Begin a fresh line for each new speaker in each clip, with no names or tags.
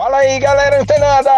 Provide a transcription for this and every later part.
Fala aí, galera antenada!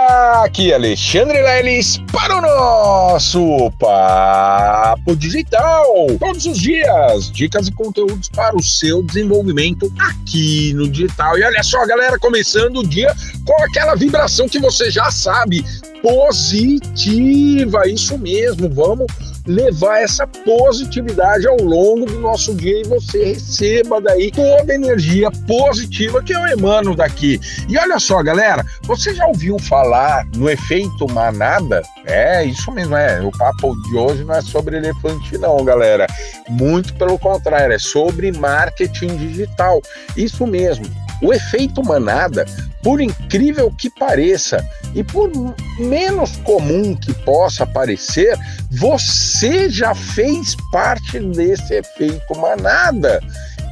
Aqui é Alexandre Leles para o nosso Papo Digital. Todos os dias, dicas e conteúdos para o seu desenvolvimento aqui no digital. E olha só, galera, começando o dia com aquela vibração que você já sabe, positiva. Isso mesmo, vamos levar essa positividade ao longo do nosso dia e você receba daí toda a energia positiva que eu emano daqui. E olha só, galera, você já ouviu falar no efeito manada? É, isso mesmo, é. O papo de hoje não é sobre elefante, não, galera. Muito pelo contrário, é sobre marketing digital. Isso mesmo. O efeito manada, por incrível que pareça, e por menos comum que possa parecer, você já fez parte desse efeito manada.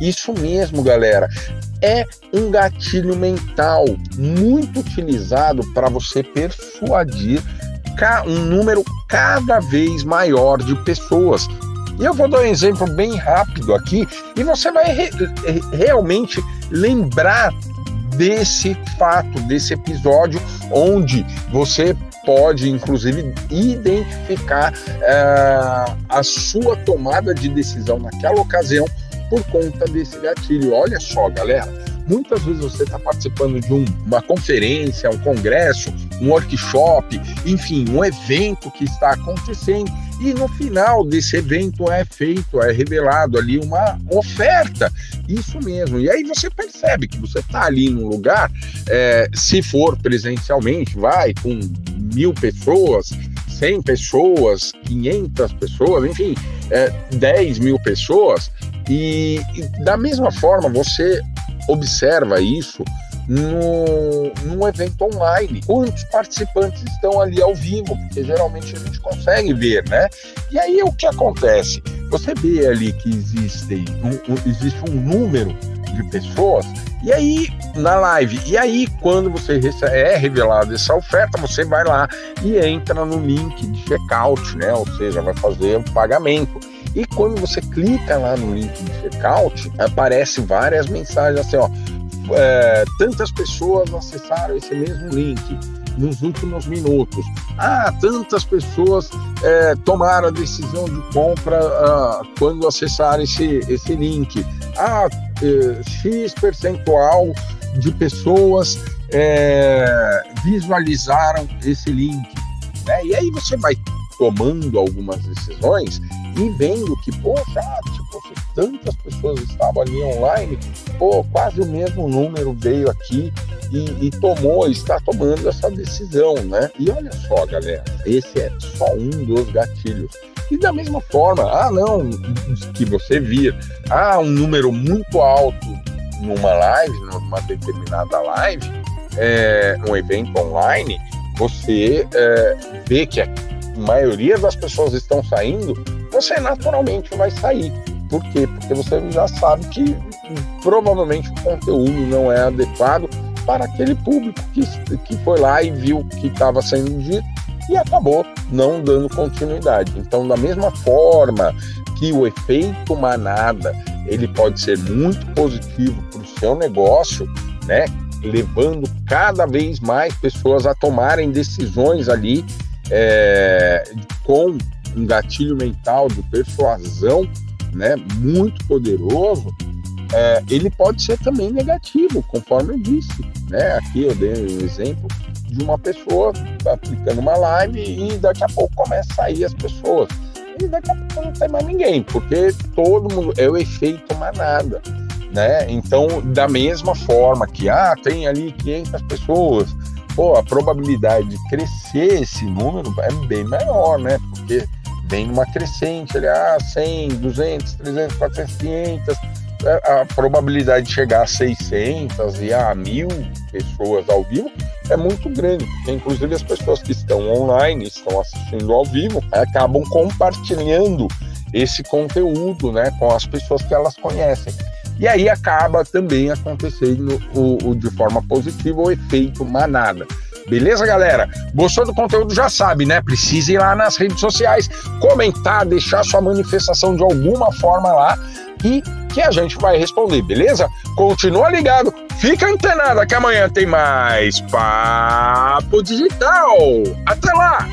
Isso mesmo, galera. É um gatilho mental muito utilizado para você persuadir um número cada vez maior de pessoas. E eu vou dar um exemplo bem rápido aqui e você vai re realmente lembrar desse fato, desse episódio, onde você pode, inclusive, identificar uh, a sua tomada de decisão naquela ocasião por conta desse gatilho. Olha só, galera, muitas vezes você está participando de um, uma conferência, um congresso, um workshop, enfim, um evento que está acontecendo e no final desse evento é feito, é revelado ali uma oferta. Isso mesmo. E aí você percebe que você está ali no lugar, é, se for presencialmente, vai com mil pessoas, 100 pessoas, 500 pessoas, enfim, é, 10 mil pessoas. E, e da mesma forma você observa isso no, num evento online. Quantos participantes estão ali ao vivo? Porque geralmente a gente consegue ver, né? E aí o que acontece? Você vê ali que existe um, um, existe um número de pessoas e aí, na live, e aí, quando você é revelado essa oferta, você vai lá e entra no link de checkout, né? Ou seja, vai fazer o pagamento. E quando você clica lá no link de checkout, aparece várias mensagens assim, ó é, tantas pessoas acessaram esse mesmo link nos últimos minutos. Ah, tantas pessoas é, tomaram a decisão de compra ah, quando acessaram esse, esse link. Ah, é, X percentual de pessoas é, visualizaram esse link. Né? E aí você vai tomando algumas decisões e vendo que, poxa, tipo, se tantas pessoas estavam ali online, pô, quase o mesmo número veio aqui e, e, tomou, está tomando essa decisão, né? E olha só, galera, esse é só um dos gatilhos. E da mesma forma, ah, não, que você via, ah, um número muito alto numa live, numa determinada live, é, um evento online, você é, vê que a maioria das pessoas estão saindo, você naturalmente vai sair. Por quê? Porque você já sabe que provavelmente o conteúdo não é adequado para aquele público que, que foi lá e viu que estava sendo dito e acabou não dando continuidade. Então, da mesma forma que o efeito manada ele pode ser muito positivo para o seu negócio, né? Levando cada vez mais pessoas a tomarem decisões ali é, com um gatilho mental de persuasão né, muito poderoso, é, ele pode ser também negativo, conforme eu disse. Né? Aqui eu dei um exemplo de uma pessoa aplicando uma live e daqui a pouco começa a sair as pessoas. E daqui a pouco não tem mais ninguém, porque todo mundo é o efeito manada. Né? Então, da mesma forma que ah, tem ali 500 pessoas, pô, a probabilidade de crescer esse número é bem maior, né? Porque vem numa crescente, ali, ah, 100, 200, 300, 400, 500, a probabilidade de chegar a 600 e a mil pessoas ao vivo é muito grande, porque inclusive as pessoas que estão online, estão assistindo ao vivo, acabam compartilhando esse conteúdo, né, com as pessoas que elas conhecem. E aí acaba também acontecendo o, o de forma positiva o efeito manada. Beleza, galera? Gostou do conteúdo? Já sabe, né? Precisa ir lá nas redes sociais, comentar, deixar sua manifestação de alguma forma lá e que a gente vai responder, beleza? Continua ligado, Fica antenado que amanhã tem mais Papo Digital. Até lá!